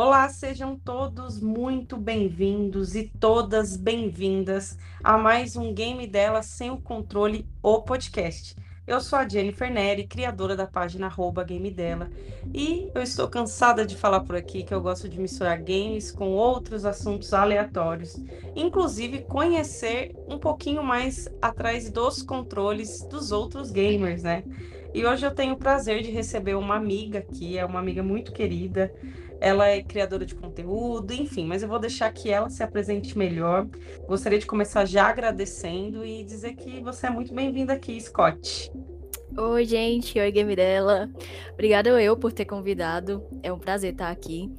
Olá, sejam todos muito bem-vindos e todas bem-vindas a mais um Game Dela Sem o Controle, o podcast. Eu sou a Jennifer Neri, criadora da página arroba Game Dela, e eu estou cansada de falar por aqui que eu gosto de misturar games com outros assuntos aleatórios, inclusive conhecer um pouquinho mais atrás dos controles dos outros gamers, né? E hoje eu tenho o prazer de receber uma amiga aqui, é uma amiga muito querida, ela é criadora de conteúdo, enfim, mas eu vou deixar que ela se apresente melhor. Gostaria de começar já agradecendo e dizer que você é muito bem-vinda aqui, Scott. Oi, gente. Oi, Game dela. Obrigada eu por ter convidado. É um prazer estar aqui.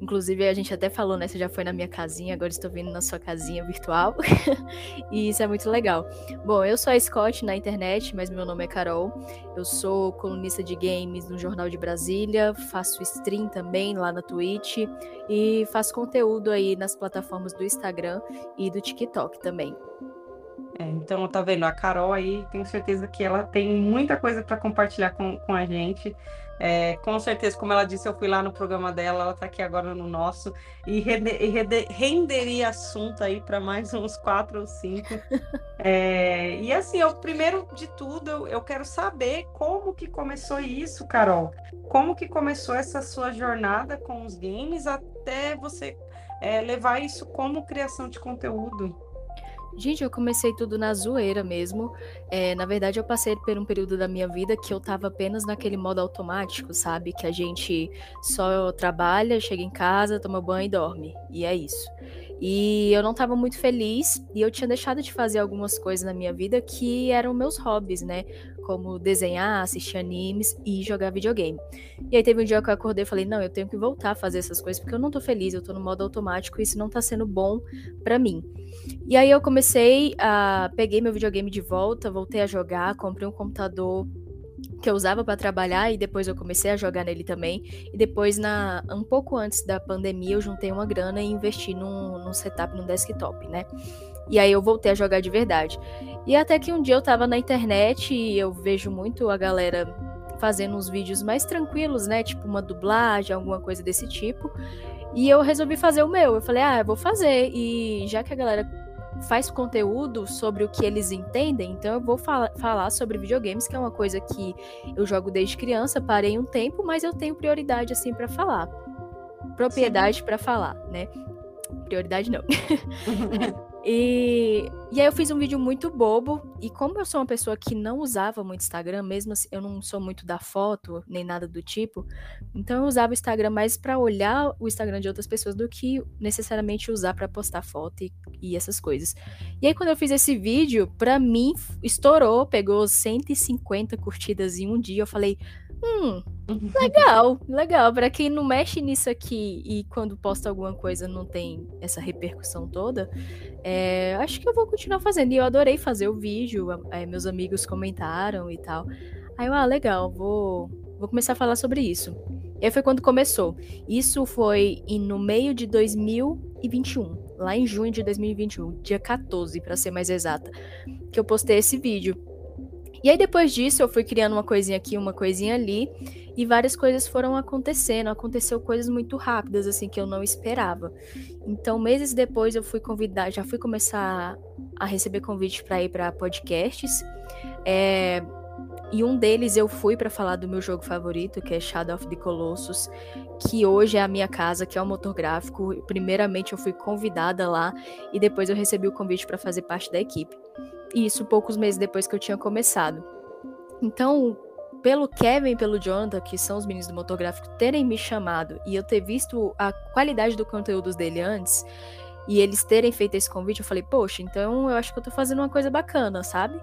Inclusive, a gente até falou, né? Você já foi na minha casinha, agora estou vindo na sua casinha virtual. e isso é muito legal. Bom, eu sou a Scott na internet, mas meu nome é Carol. Eu sou colunista de games no Jornal de Brasília, faço stream também lá na Twitch e faço conteúdo aí nas plataformas do Instagram e do TikTok também. É, então, tá vendo? A Carol aí, tenho certeza que ela tem muita coisa para compartilhar com, com a gente. É, com certeza, como ela disse, eu fui lá no programa dela, ela está aqui agora no nosso, e, rende, rende, renderia assunto aí para mais uns quatro ou cinco. É, e assim, eu, primeiro de tudo, eu, eu, quero saber como que começou isso, Carol. Como que começou essa sua jornada com os games até você é, levar isso como criação de conteúdo? Gente, eu comecei tudo na zoeira mesmo. É, na verdade, eu passei por um período da minha vida que eu tava apenas naquele modo automático, sabe? Que a gente só trabalha, chega em casa, toma banho e dorme. E é isso. E eu não tava muito feliz e eu tinha deixado de fazer algumas coisas na minha vida que eram meus hobbies, né? Como desenhar, assistir animes e jogar videogame. E aí teve um dia que eu acordei e falei: não, eu tenho que voltar a fazer essas coisas porque eu não tô feliz, eu tô no modo automático e isso não tá sendo bom para mim. E aí eu comecei a. Peguei meu videogame de volta, voltei a jogar, comprei um computador que eu usava para trabalhar e depois eu comecei a jogar nele também. E depois, na, um pouco antes da pandemia, eu juntei uma grana e investi num, num setup no desktop, né? E aí eu voltei a jogar de verdade. E até que um dia eu tava na internet e eu vejo muito a galera fazendo uns vídeos mais tranquilos, né? Tipo uma dublagem, alguma coisa desse tipo. E eu resolvi fazer o meu. Eu falei, ah, eu vou fazer. E já que a galera faz conteúdo sobre o que eles entendem, então eu vou fala falar sobre videogames, que é uma coisa que eu jogo desde criança, parei um tempo, mas eu tenho prioridade assim para falar. Propriedade para falar, né? Prioridade não. E, e aí eu fiz um vídeo muito bobo, e como eu sou uma pessoa que não usava muito Instagram, mesmo assim, eu não sou muito da foto, nem nada do tipo, então eu usava o Instagram mais para olhar o Instagram de outras pessoas do que necessariamente usar para postar foto e, e, essas coisas. E aí quando eu fiz esse vídeo, pra mim estourou, pegou 150 curtidas em um dia, eu falei, Hum, legal, legal. Para quem não mexe nisso aqui e quando posta alguma coisa não tem essa repercussão toda, é, acho que eu vou continuar fazendo. E eu adorei fazer o vídeo, é, meus amigos comentaram e tal. Aí eu, ah, legal, vou, vou começar a falar sobre isso. E aí foi quando começou. Isso foi no meio de 2021, lá em junho de 2021, dia 14, para ser mais exata, que eu postei esse vídeo. E aí depois disso eu fui criando uma coisinha aqui, uma coisinha ali, e várias coisas foram acontecendo, aconteceu coisas muito rápidas assim que eu não esperava. Então, meses depois eu fui convidar, já fui começar a receber convites para ir para podcasts. É, e um deles eu fui para falar do meu jogo favorito, que é Shadow of the Colossus, que hoje é a minha casa, que é o motor gráfico. Primeiramente eu fui convidada lá e depois eu recebi o convite para fazer parte da equipe. Isso poucos meses depois que eu tinha começado. Então, pelo Kevin e pelo Jonathan, que são os meninos do motográfico, terem me chamado e eu ter visto a qualidade do conteúdo dele antes, e eles terem feito esse convite, eu falei, poxa, então eu acho que eu tô fazendo uma coisa bacana, sabe?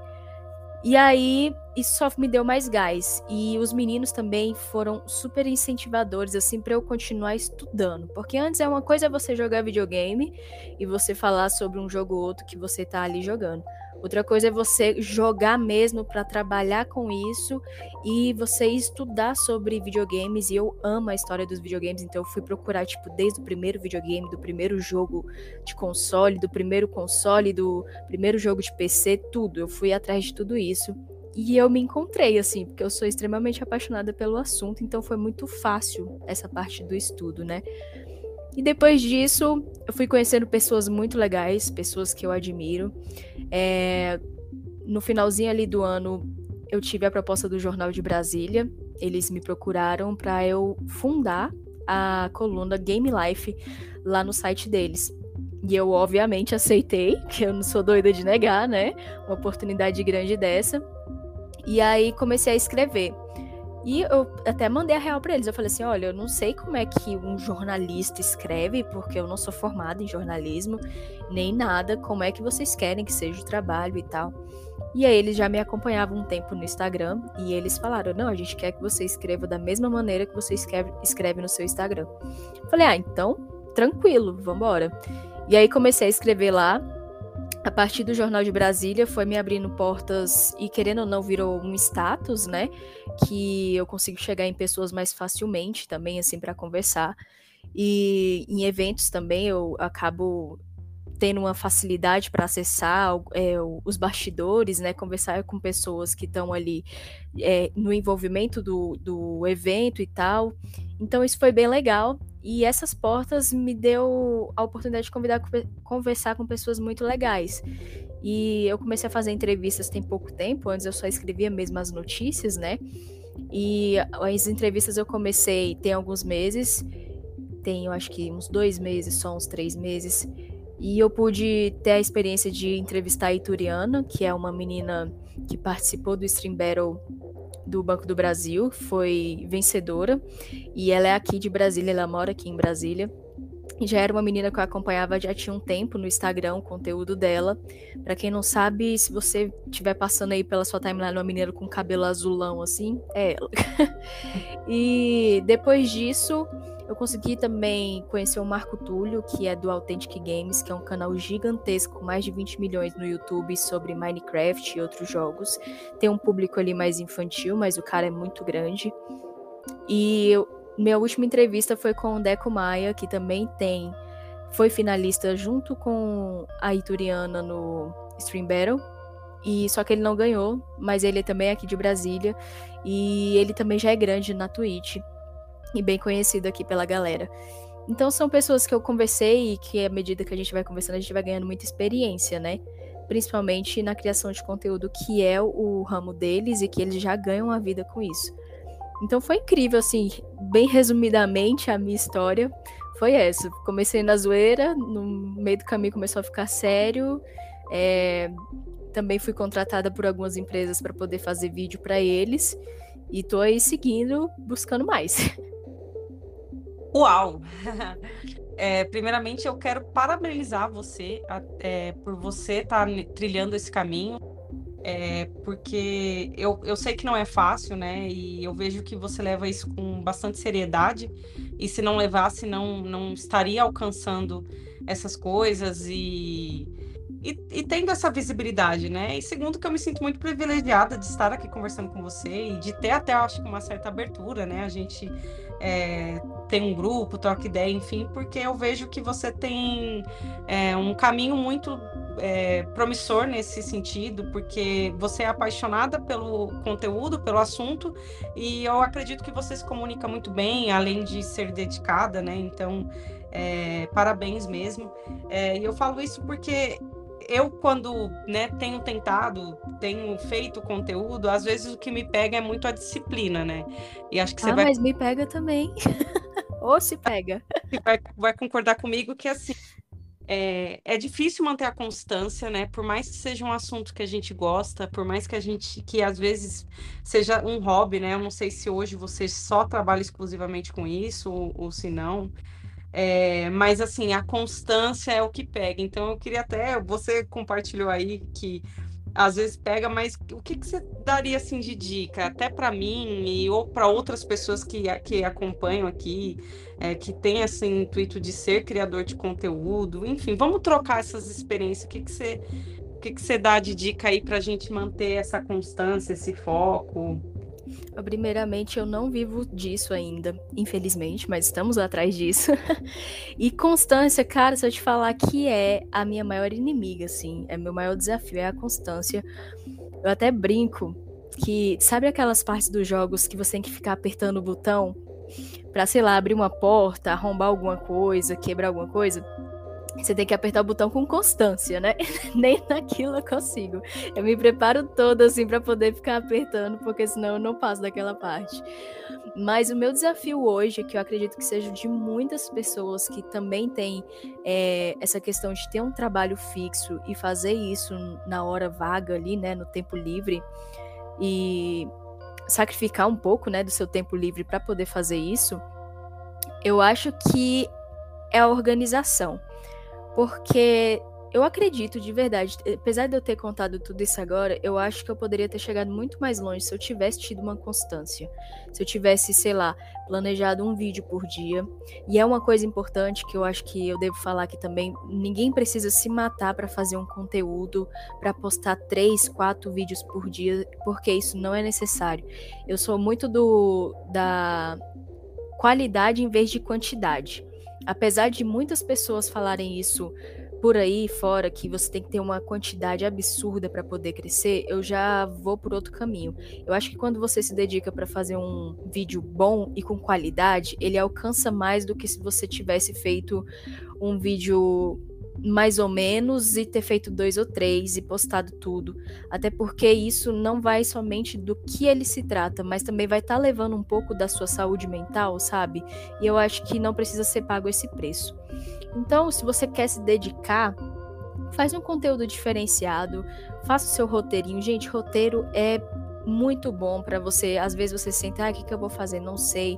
E aí, isso só me deu mais gás. E os meninos também foram super incentivadores, assim, para eu continuar estudando. Porque antes é uma coisa você jogar videogame e você falar sobre um jogo ou outro que você tá ali jogando. Outra coisa é você jogar mesmo para trabalhar com isso e você estudar sobre videogames. E eu amo a história dos videogames, então eu fui procurar, tipo, desde o primeiro videogame, do primeiro jogo de console, do primeiro console, do primeiro jogo de PC, tudo. Eu fui atrás de tudo isso. E eu me encontrei, assim, porque eu sou extremamente apaixonada pelo assunto, então foi muito fácil essa parte do estudo, né? E depois disso, eu fui conhecendo pessoas muito legais, pessoas que eu admiro. É, no finalzinho ali do ano, eu tive a proposta do Jornal de Brasília. Eles me procuraram para eu fundar a coluna Game Life lá no site deles. E eu, obviamente, aceitei, que eu não sou doida de negar, né? Uma oportunidade grande dessa. E aí comecei a escrever. E eu até mandei a real para eles. Eu falei assim: olha, eu não sei como é que um jornalista escreve, porque eu não sou formada em jornalismo, nem nada. Como é que vocês querem que seja o trabalho e tal. E aí eles já me acompanhavam um tempo no Instagram e eles falaram: não, a gente quer que você escreva da mesma maneira que você escreve, escreve no seu Instagram. Eu falei: ah, então, tranquilo, vambora. E aí comecei a escrever lá a partir do Jornal de Brasília foi me abrindo portas e querendo ou não virou um status, né? Que eu consigo chegar em pessoas mais facilmente também, assim, para conversar. E em eventos também eu acabo tendo uma facilidade para acessar é, os bastidores, né? Conversar com pessoas que estão ali é, no envolvimento do, do evento e tal. Então isso foi bem legal. E essas portas me deu a oportunidade de convidar, conversar com pessoas muito legais. E eu comecei a fazer entrevistas tem pouco tempo, antes eu só escrevia mesmo as notícias, né? E as entrevistas eu comecei tem alguns meses, tem eu acho que uns dois meses, só uns três meses. E eu pude ter a experiência de entrevistar a Ituriana, que é uma menina que participou do Stream Battle do Banco do Brasil, foi vencedora, e ela é aqui de Brasília, ela mora aqui em Brasília. Já era uma menina que eu acompanhava já tinha um tempo no Instagram, o conteúdo dela. Para quem não sabe, se você estiver passando aí pela sua timeline uma menina com cabelo azulão assim, é ela. e depois disso, eu consegui também conhecer o Marco Túlio, que é do Authentic Games, que é um canal gigantesco com mais de 20 milhões no YouTube sobre Minecraft e outros jogos. Tem um público ali mais infantil, mas o cara é muito grande. E eu, minha última entrevista foi com o Deco Maia, que também tem foi finalista junto com a Ituriana no Stream Battle. E só que ele não ganhou, mas ele também é aqui de Brasília e ele também já é grande na Twitch e bem conhecido aqui pela galera. Então são pessoas que eu conversei e que à medida que a gente vai conversando, a gente vai ganhando muita experiência, né? Principalmente na criação de conteúdo, que é o ramo deles e que eles já ganham a vida com isso. Então foi incrível, assim, bem resumidamente a minha história foi essa. Comecei na zoeira, no meio do caminho começou a ficar sério. É... Também fui contratada por algumas empresas para poder fazer vídeo para eles. E tô aí seguindo, buscando mais. Uau! É, primeiramente, eu quero parabenizar você é, por você estar tá trilhando esse caminho, é, porque eu, eu sei que não é fácil, né? E eu vejo que você leva isso com bastante seriedade, e se não levasse, não, não estaria alcançando essas coisas e, e, e, tendo essa visibilidade, né? E segundo, que eu me sinto muito privilegiada de estar aqui conversando com você e de ter até, acho que, uma certa abertura, né? A gente é, tem um grupo, troca ideia, enfim, porque eu vejo que você tem é, um caminho muito é, promissor nesse sentido, porque você é apaixonada pelo conteúdo, pelo assunto, e eu acredito que você se comunica muito bem, além de ser dedicada, né? Então, é, parabéns mesmo. É, e eu falo isso porque eu, quando né, tenho tentado, tenho feito conteúdo, às vezes o que me pega é muito a disciplina, né? E acho que você ah, vai. Mas me pega também. Ou se pega. Vai, vai concordar comigo que assim. É, é difícil manter a constância, né? Por mais que seja um assunto que a gente gosta, por mais que a gente, que às vezes seja um hobby, né? Eu não sei se hoje você só trabalha exclusivamente com isso ou, ou se não. É, mas assim, a constância é o que pega. Então eu queria até, você compartilhou aí que às vezes pega, mas o que, que você daria assim de dica, até para mim e ou para outras pessoas que, que acompanham aqui, é, que tem esse intuito de ser criador de conteúdo, enfim, vamos trocar essas experiências. O que, que você o que, que você dá de dica aí para a gente manter essa constância, esse foco? Primeiramente, eu não vivo disso ainda, infelizmente, mas estamos atrás disso. e constância, cara, se eu te falar que é a minha maior inimiga, assim, é meu maior desafio, é a constância. Eu até brinco que, sabe aquelas partes dos jogos que você tem que ficar apertando o botão para sei lá, abrir uma porta, arrombar alguma coisa, quebrar alguma coisa, você tem que apertar o botão com constância, né? Nem naquilo eu consigo. Eu me preparo toda assim para poder ficar apertando, porque senão eu não passo daquela parte. Mas o meu desafio hoje, que eu acredito que seja de muitas pessoas que também têm é, essa questão de ter um trabalho fixo e fazer isso na hora vaga ali, né, no tempo livre, e sacrificar um pouco, né, do seu tempo livre para poder fazer isso, eu acho que é a organização. Porque eu acredito de verdade, apesar de eu ter contado tudo isso agora, eu acho que eu poderia ter chegado muito mais longe se eu tivesse tido uma constância. Se eu tivesse, sei lá, planejado um vídeo por dia. E é uma coisa importante que eu acho que eu devo falar aqui também: ninguém precisa se matar para fazer um conteúdo, para postar três, quatro vídeos por dia, porque isso não é necessário. Eu sou muito do da qualidade em vez de quantidade. Apesar de muitas pessoas falarem isso por aí fora, que você tem que ter uma quantidade absurda para poder crescer, eu já vou por outro caminho. Eu acho que quando você se dedica para fazer um vídeo bom e com qualidade, ele alcança mais do que se você tivesse feito um vídeo mais ou menos e ter feito dois ou três e postado tudo. Até porque isso não vai somente do que ele se trata, mas também vai estar tá levando um pouco da sua saúde mental, sabe? E eu acho que não precisa ser pago esse preço. Então, se você quer se dedicar, faz um conteúdo diferenciado, faça o seu roteirinho. Gente, roteiro é muito bom para você. Às vezes você senta, ah, o que, que eu vou fazer? Não sei.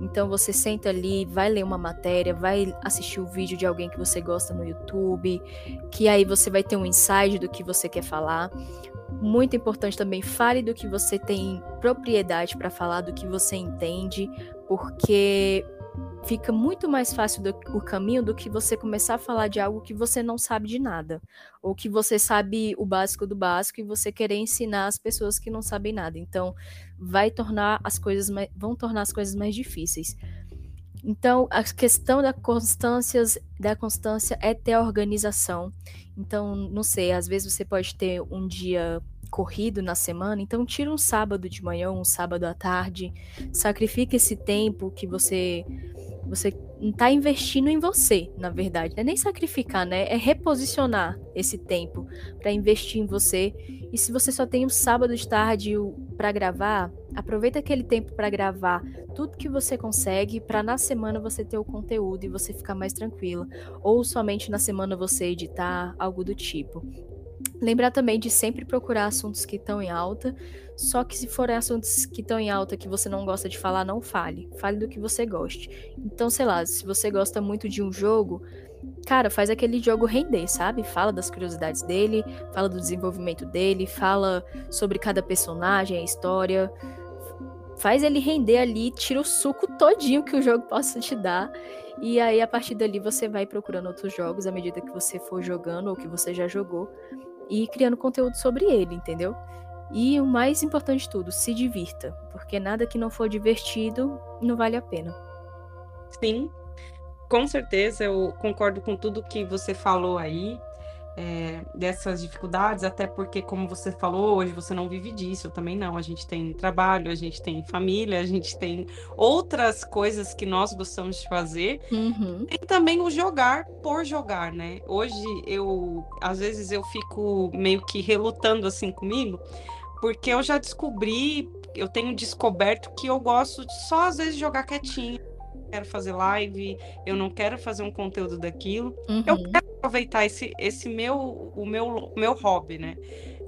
Então você senta ali, vai ler uma matéria, vai assistir o vídeo de alguém que você gosta no YouTube, que aí você vai ter um insight do que você quer falar. Muito importante também, fale do que você tem propriedade para falar, do que você entende, porque fica muito mais fácil do, o caminho do que você começar a falar de algo que você não sabe de nada, ou que você sabe o básico do básico e você querer ensinar as pessoas que não sabem nada. Então, vai tornar as coisas mais, vão tornar as coisas mais difíceis. Então, a questão da constância, da constância é ter a organização. Então, não sei, às vezes você pode ter um dia corrido na semana, então tira um sábado de manhã, um sábado à tarde, sacrifica esse tempo que você você está investindo em você, na verdade. Não é nem sacrificar, né? É reposicionar esse tempo para investir em você. E se você só tem um sábado de tarde para gravar, aproveita aquele tempo para gravar tudo que você consegue para na semana você ter o conteúdo e você ficar mais tranquila. Ou somente na semana você editar, algo do tipo. Lembrar também de sempre procurar assuntos que estão em alta, só que se forem assuntos que estão em alta que você não gosta de falar, não fale. Fale do que você goste. Então, sei lá, se você gosta muito de um jogo, cara, faz aquele jogo render, sabe? Fala das curiosidades dele, fala do desenvolvimento dele, fala sobre cada personagem, a história. Faz ele render ali, tira o suco todinho que o jogo possa te dar. E aí, a partir dali, você vai procurando outros jogos à medida que você for jogando ou que você já jogou e criando conteúdo sobre ele, entendeu? E o mais importante de tudo, se divirta, porque nada que não for divertido não vale a pena. Sim, com certeza eu concordo com tudo que você falou aí é, dessas dificuldades, até porque, como você falou, hoje você não vive disso, eu também não. A gente tem trabalho, a gente tem família, a gente tem outras coisas que nós gostamos de fazer. Uhum. E também o jogar por jogar, né? Hoje eu, às vezes, eu fico meio que relutando assim comigo, porque eu já descobri, eu tenho descoberto que eu gosto de só às vezes jogar quietinho quero fazer live, eu não quero fazer um conteúdo daquilo. Uhum. Eu quero aproveitar esse, esse meu, o meu, meu hobby, né?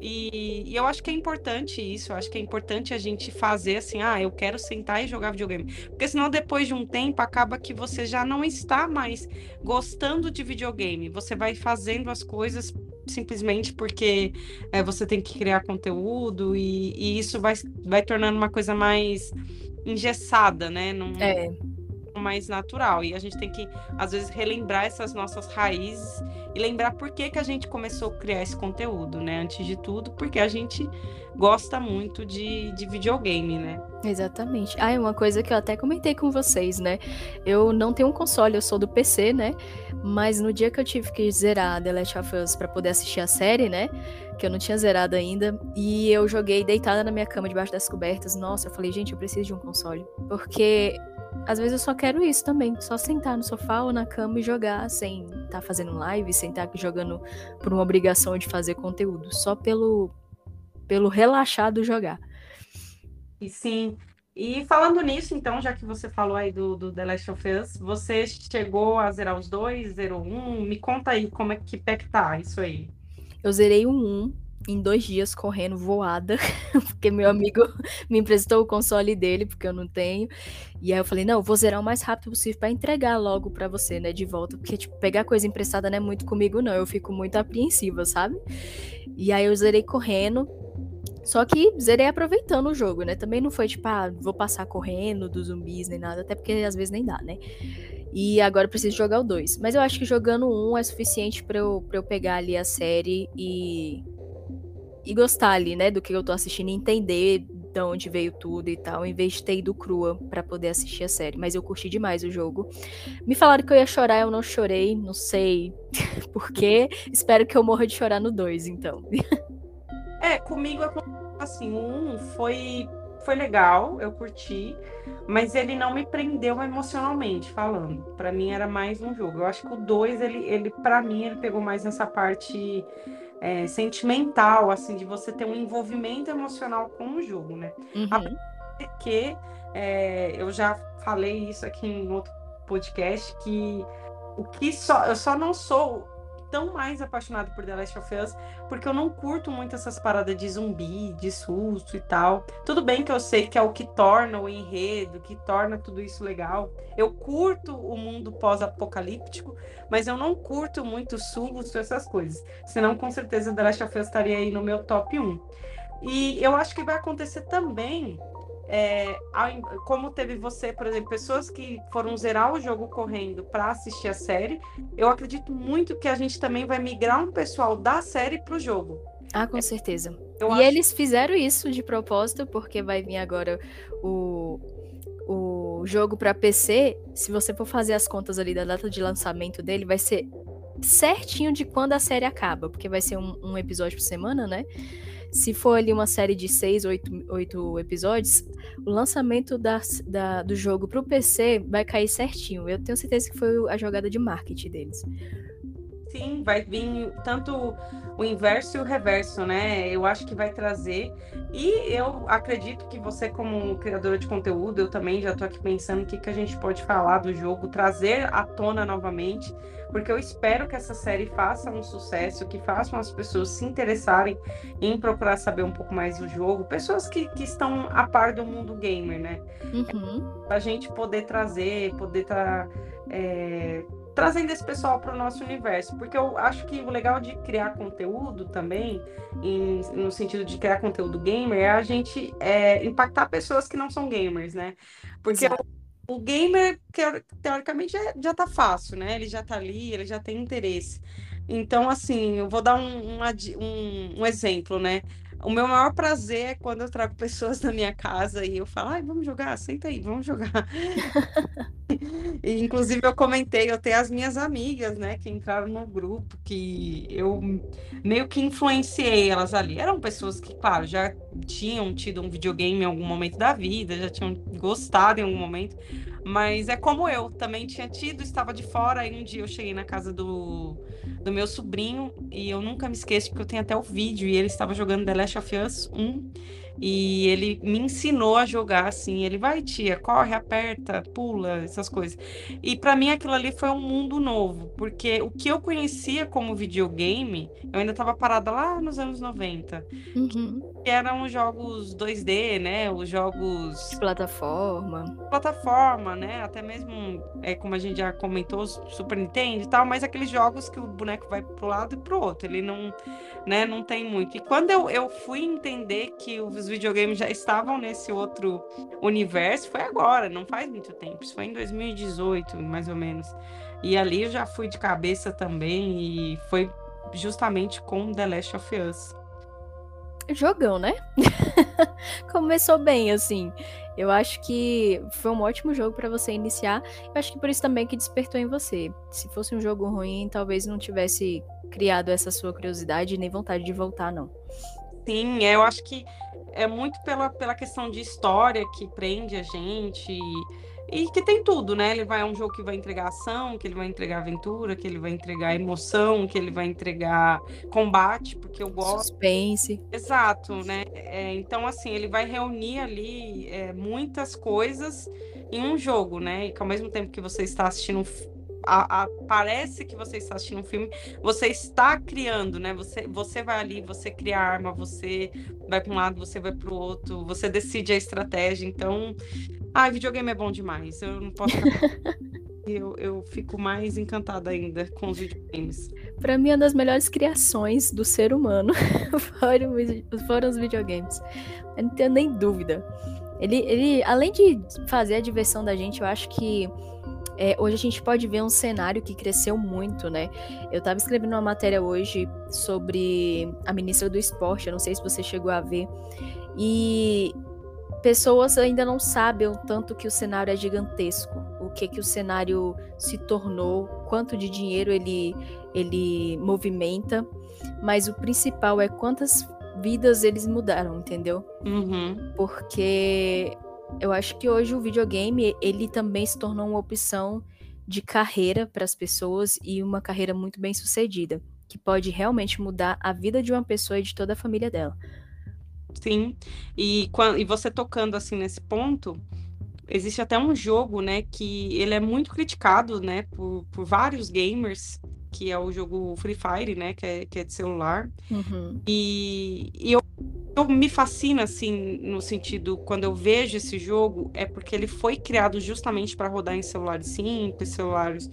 E, e, eu acho que é importante isso, eu acho que é importante a gente fazer assim, ah, eu quero sentar e jogar videogame. Porque senão, depois de um tempo, acaba que você já não está mais gostando de videogame. Você vai fazendo as coisas simplesmente porque é, você tem que criar conteúdo e, e, isso vai, vai tornando uma coisa mais engessada, né? É mais natural. E a gente tem que, às vezes, relembrar essas nossas raízes e lembrar por que, que a gente começou a criar esse conteúdo, né? Antes de tudo, porque a gente gosta muito de, de videogame, né? Exatamente. Ah, é uma coisa que eu até comentei com vocês, né? Eu não tenho um console, eu sou do PC, né? Mas no dia que eu tive que zerar The Last of Us pra poder assistir a série, né? Que eu não tinha zerado ainda. E eu joguei deitada na minha cama, debaixo das cobertas. Nossa, eu falei, gente, eu preciso de um console. Porque às vezes eu só quero isso também, só sentar no sofá ou na cama e jogar sem estar tá fazendo live, sem estar tá jogando por uma obrigação de fazer conteúdo, só pelo pelo relaxado jogar. E sim. E falando nisso, então, já que você falou aí do, do The Last of Us, você chegou a zerar os dois, zerou um? Me conta aí como é que pé que tá isso aí. Eu zerei o um em dois dias correndo voada, porque meu amigo me emprestou o console dele, porque eu não tenho. E aí eu falei, não, vou zerar o mais rápido possível para entregar logo para você, né, de volta, porque tipo, pegar coisa emprestada não é muito comigo não, eu fico muito apreensiva, sabe? E aí eu zerei correndo. Só que zerei aproveitando o jogo, né? Também não foi tipo, ah, vou passar correndo dos zumbis nem nada, até porque às vezes nem dá, né? E agora eu preciso jogar o 2. Mas eu acho que jogando um é suficiente para eu, pra eu pegar ali a série e e gostar ali, né, do que eu tô assistindo entender de onde veio tudo e tal, em vez de ter ido crua para poder assistir a série. Mas eu curti demais o jogo. Me falaram que eu ia chorar, eu não chorei, não sei porquê. Espero que eu morra de chorar no 2, então. É, comigo assim, um foi foi legal, eu curti, mas ele não me prendeu emocionalmente falando. Para mim era mais um jogo. Eu acho que o 2 ele ele para mim ele pegou mais nessa parte é, sentimental, assim, de você ter um envolvimento emocional com o jogo, né? Uhum. que é, eu já falei isso aqui em outro podcast, que o que só eu só não sou tão mais apaixonado por The Last of Us, porque eu não curto muito essas paradas de zumbi, de susto e tal. Tudo bem que eu sei que é o que torna o enredo, que torna tudo isso legal. Eu curto o mundo pós-apocalíptico, mas eu não curto muito susto, essas coisas. Senão, com certeza, The Last of Us estaria aí no meu top 1. E eu acho que vai acontecer também é, como teve você, por exemplo, pessoas que foram zerar o jogo correndo para assistir a série, eu acredito muito que a gente também vai migrar um pessoal da série para o jogo. Ah, com certeza. Eu e acho... eles fizeram isso de propósito, porque vai vir agora o, o jogo para PC. Se você for fazer as contas ali da data de lançamento dele, vai ser certinho de quando a série acaba, porque vai ser um, um episódio por semana, né? Se for ali uma série de seis, oito, oito episódios, o lançamento da, da, do jogo pro PC vai cair certinho. Eu tenho certeza que foi a jogada de marketing deles. Sim, vai vir tanto o inverso e o reverso, né? Eu acho que vai trazer. E eu acredito que você, como criadora de conteúdo, eu também já estou aqui pensando o que, que a gente pode falar do jogo, trazer à tona novamente porque eu espero que essa série faça um sucesso, que façam as pessoas se interessarem em procurar saber um pouco mais do jogo, pessoas que, que estão a par do mundo gamer, né? Uhum. A gente poder trazer, poder estar. Tá, é, trazendo esse pessoal para o nosso universo, porque eu acho que o legal de criar conteúdo também, em, no sentido de criar conteúdo gamer, é a gente é, impactar pessoas que não são gamers, né? Porque Exato o gamer, teoricamente, já, já tá fácil, né? Ele já tá ali, ele já tem interesse. Então, assim, eu vou dar um, um, um exemplo, né? O meu maior prazer é quando eu trago pessoas na minha casa e eu falo, ai, vamos jogar, senta aí, vamos jogar. e, inclusive, eu comentei, eu tenho as minhas amigas, né, que entraram no grupo, que eu meio que influenciei elas ali. Eram pessoas que, claro, já tinham tido um videogame em algum momento da vida, já tinham gostado em algum momento, mas é como eu, também tinha tido, estava de fora, e um dia eu cheguei na casa do, do meu sobrinho, e eu nunca me esqueço, porque eu tenho até o vídeo, e ele estava jogando The Last of Us 1, e ele me ensinou a jogar assim. Ele vai, tia, corre, aperta, pula, essas coisas. E para mim aquilo ali foi um mundo novo, porque o que eu conhecia como videogame, eu ainda estava parada lá nos anos 90. Uhum. Que eram os jogos 2D, né? Os jogos. De plataforma. Plataforma, né? Até mesmo, é, como a gente já comentou, Super Nintendo e tal, mas aqueles jogos que o boneco vai pro lado e pro outro. Ele não, né, não tem muito. E quando eu, eu fui entender que os videogames já estavam nesse outro universo, foi agora, não faz muito tempo. Isso foi em 2018, mais ou menos. E ali eu já fui de cabeça também e foi justamente com The Last of Us. Jogão, né? Começou bem, assim. Eu acho que foi um ótimo jogo para você iniciar. Eu acho que por isso também que despertou em você. Se fosse um jogo ruim, talvez não tivesse criado essa sua curiosidade nem vontade de voltar, não. Sim, é, eu acho que é muito pela, pela questão de história que prende a gente. E, e que tem tudo, né? Ele vai é um jogo que vai entregar ação, que ele vai entregar aventura, que ele vai entregar emoção, que ele vai entregar combate, porque eu gosto. Suspense. Exato, né? É, então, assim, ele vai reunir ali é, muitas coisas em um jogo, né? E que ao mesmo tempo que você está assistindo a, a, parece que você está assistindo um filme, você está criando, né? Você, você vai ali, você cria arma, você vai para um lado, você vai para o outro, você decide a estratégia. Então, ah, videogame é bom demais. Eu não posso. eu, eu fico mais encantada ainda com os videogames. Para mim, uma das melhores criações do ser humano foram, foram os videogames. Eu não tenho nem dúvida. Ele, ele, além de fazer a diversão da gente, eu acho que é, hoje a gente pode ver um cenário que cresceu muito, né? Eu estava escrevendo uma matéria hoje sobre a ministra do esporte, eu não sei se você chegou a ver, e pessoas ainda não sabem o tanto que o cenário é gigantesco, o que que o cenário se tornou, quanto de dinheiro ele, ele movimenta, mas o principal é quantas vidas eles mudaram, entendeu? Uhum. Porque eu acho que hoje o videogame ele também se tornou uma opção de carreira para as pessoas e uma carreira muito bem sucedida, que pode realmente mudar a vida de uma pessoa e de toda a família dela. Sim, e, e você tocando assim nesse ponto, existe até um jogo, né, que ele é muito criticado, né, por, por vários gamers, que é o jogo Free Fire, né, que é, que é de celular. Uhum. E, e eu eu me fascina assim no sentido quando eu vejo esse jogo é porque ele foi criado justamente para rodar em celulares simples, celulares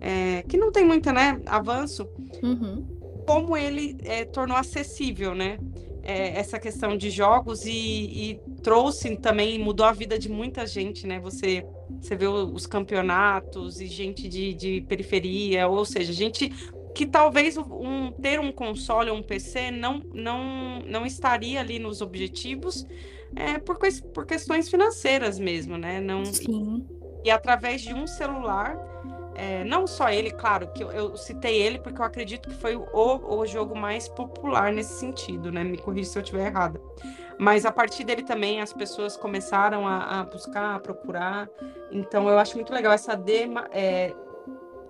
é, que não tem muita né avanço. Uhum. Como ele é, tornou acessível, né? É, essa questão de jogos e, e, trouxe também mudou a vida de muita gente, né? Você você vê os campeonatos e gente de, de periferia, ou seja, gente que talvez um, ter um console ou um PC não, não, não estaria ali nos objetivos é, por, por questões financeiras mesmo, né? Não, Sim. E, e através de um celular, é, não só ele, claro, que eu, eu, citei ele porque eu acredito que foi o, o jogo mais popular nesse sentido, né? Me corrija se eu estiver errada. Mas a partir dele também as pessoas começaram a, a buscar, a procurar. Então eu acho muito legal essa dema, é,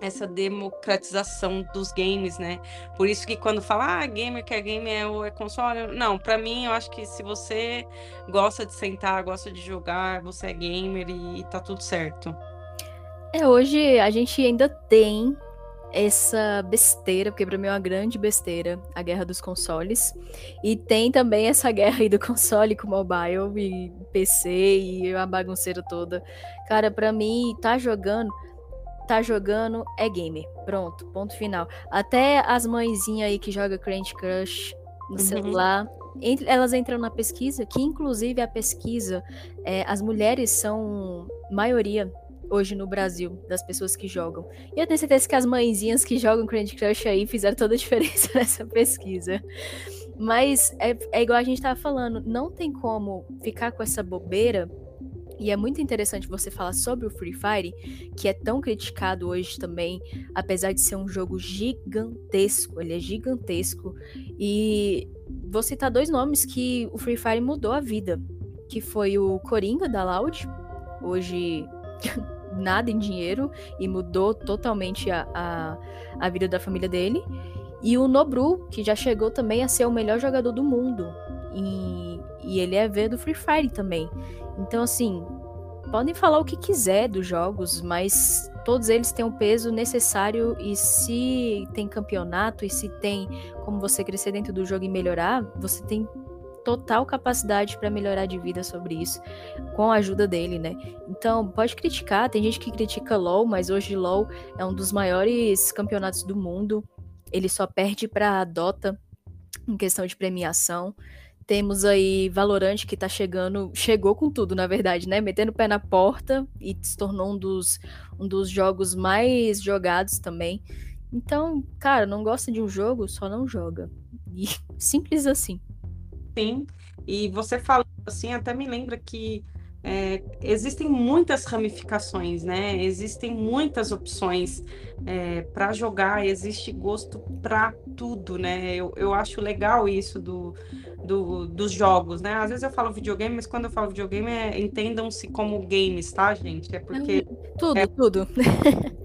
essa democratização dos games, né? Por isso que quando fala, ah, gamer quer game é, é console, não, para mim eu acho que se você gosta de sentar, gosta de jogar, você é gamer e, tá tudo certo. É, hoje a gente ainda tem essa besteira, porque para mim é uma grande besteira, a guerra dos consoles. E tem também essa guerra aí do console com mobile e PC e a bagunceira toda. Cara, para mim, tá jogando tá jogando é gamer. Pronto, ponto final. Até as mãezinhas aí que joga Candy Crush no uhum. celular, entre, elas entram na pesquisa, que inclusive a pesquisa, é, as mulheres são maioria hoje no Brasil, das pessoas que jogam. E eu tenho certeza que as mãezinhas que jogam Candy Crush aí fizeram toda a diferença nessa pesquisa. Mas é, é igual a gente tava falando, não tem como ficar com essa bobeira e é muito interessante você falar sobre o Free Fire, que é tão criticado hoje também, apesar de ser um jogo gigantesco, ele é gigantesco. E vou citar dois nomes que o Free Fire mudou a vida, que foi o Coringa da Loud, hoje nada em dinheiro e mudou totalmente a, a, a vida da família dele. E o Nobru, que já chegou também a ser o melhor jogador do mundo. E, e ele é V do Free Fire também. Então, assim, podem falar o que quiser dos jogos, mas todos eles têm o peso necessário e se tem campeonato e se tem como você crescer dentro do jogo e melhorar, você tem total capacidade para melhorar de vida sobre isso, com a ajuda dele, né? Então, pode criticar, tem gente que critica LoL, mas hoje LoL é um dos maiores campeonatos do mundo. Ele só perde para Dota em questão de premiação. Temos aí Valorant que tá chegando, chegou com tudo, na verdade, né? Metendo o pé na porta e se tornou um dos, um dos jogos mais jogados também. Então, cara, não gosta de um jogo, só não joga. E simples assim. Sim. E você falando assim, até me lembra que é, existem muitas ramificações, né? Existem muitas opções é, para jogar, existe gosto para tudo, né? Eu, eu acho legal isso do, do, dos jogos, né? Às vezes eu falo videogame, mas quando eu falo videogame, é, entendam-se como games, tá, gente? É porque. Tudo, é, tudo.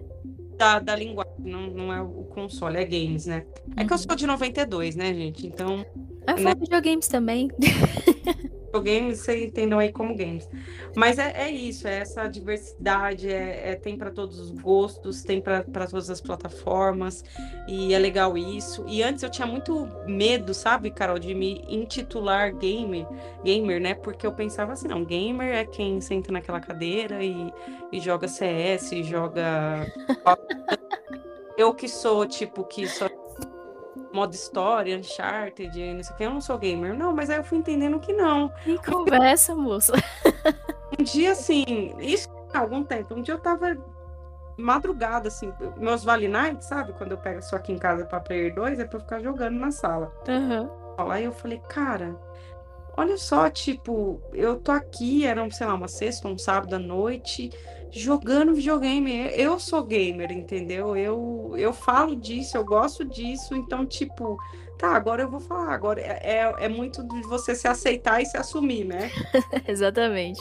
Da, da linguagem, não, não é o console, é games, né? É que eu uhum. sou de 92, né, gente? Então. Eu né? falo videogames também. games, você entendam aí como games. Mas é, é isso, é essa diversidade, é, é tem para todos os gostos, tem para todas as plataformas, e é legal isso. E antes eu tinha muito medo, sabe, Carol, de me intitular gamer, gamer, né? Porque eu pensava assim, não, gamer é quem senta naquela cadeira e, e joga CS, e joga. eu que sou, tipo, que só modo história, Uncharted, não sei o que, eu não sou gamer. Não, mas aí eu fui entendendo que não. Que conversa, moça. Um dia, assim, isso há algum tempo, um dia eu tava madrugada, assim, meus Vale Night, sabe? Quando eu pego só aqui em casa pra Player 2, é pra eu ficar jogando na sala. Uhum. Aí eu falei, cara, olha só, tipo, eu tô aqui, era, sei lá, uma sexta, um sábado à noite, jogando videogame. Eu sou gamer, entendeu? Eu, eu falo disso, eu gosto disso, então, tipo, tá, agora eu vou falar. Agora é, é, é muito de você se aceitar e se assumir, né? Exatamente.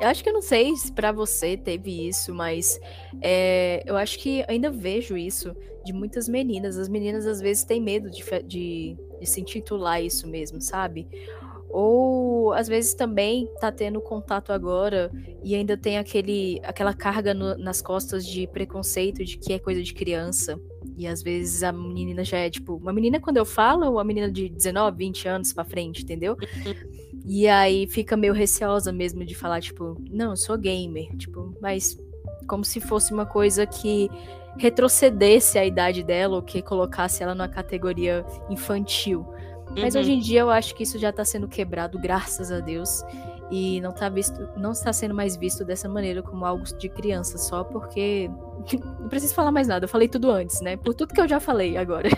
Eu acho que eu não sei se para você teve isso, mas é, eu acho que ainda vejo isso de muitas meninas. As meninas às vezes têm medo de, de, de se intitular isso mesmo, sabe? Ou às vezes também tá tendo contato agora e ainda tem aquele, aquela carga no, nas costas de preconceito de que é coisa de criança. E às vezes a menina já é tipo, uma menina quando eu falo, uma menina de 19, 20 anos pra frente, entendeu? E aí fica meio receosa mesmo de falar, tipo, não, eu sou gamer, tipo, mas como se fosse uma coisa que retrocedesse a idade dela ou que colocasse ela numa categoria infantil. Mas uhum. hoje em dia eu acho que isso já está sendo quebrado, graças a Deus. E não está visto, não está sendo mais visto dessa maneira como algo de criança, só porque não preciso falar mais nada, eu falei tudo antes, né? Por tudo que eu já falei agora.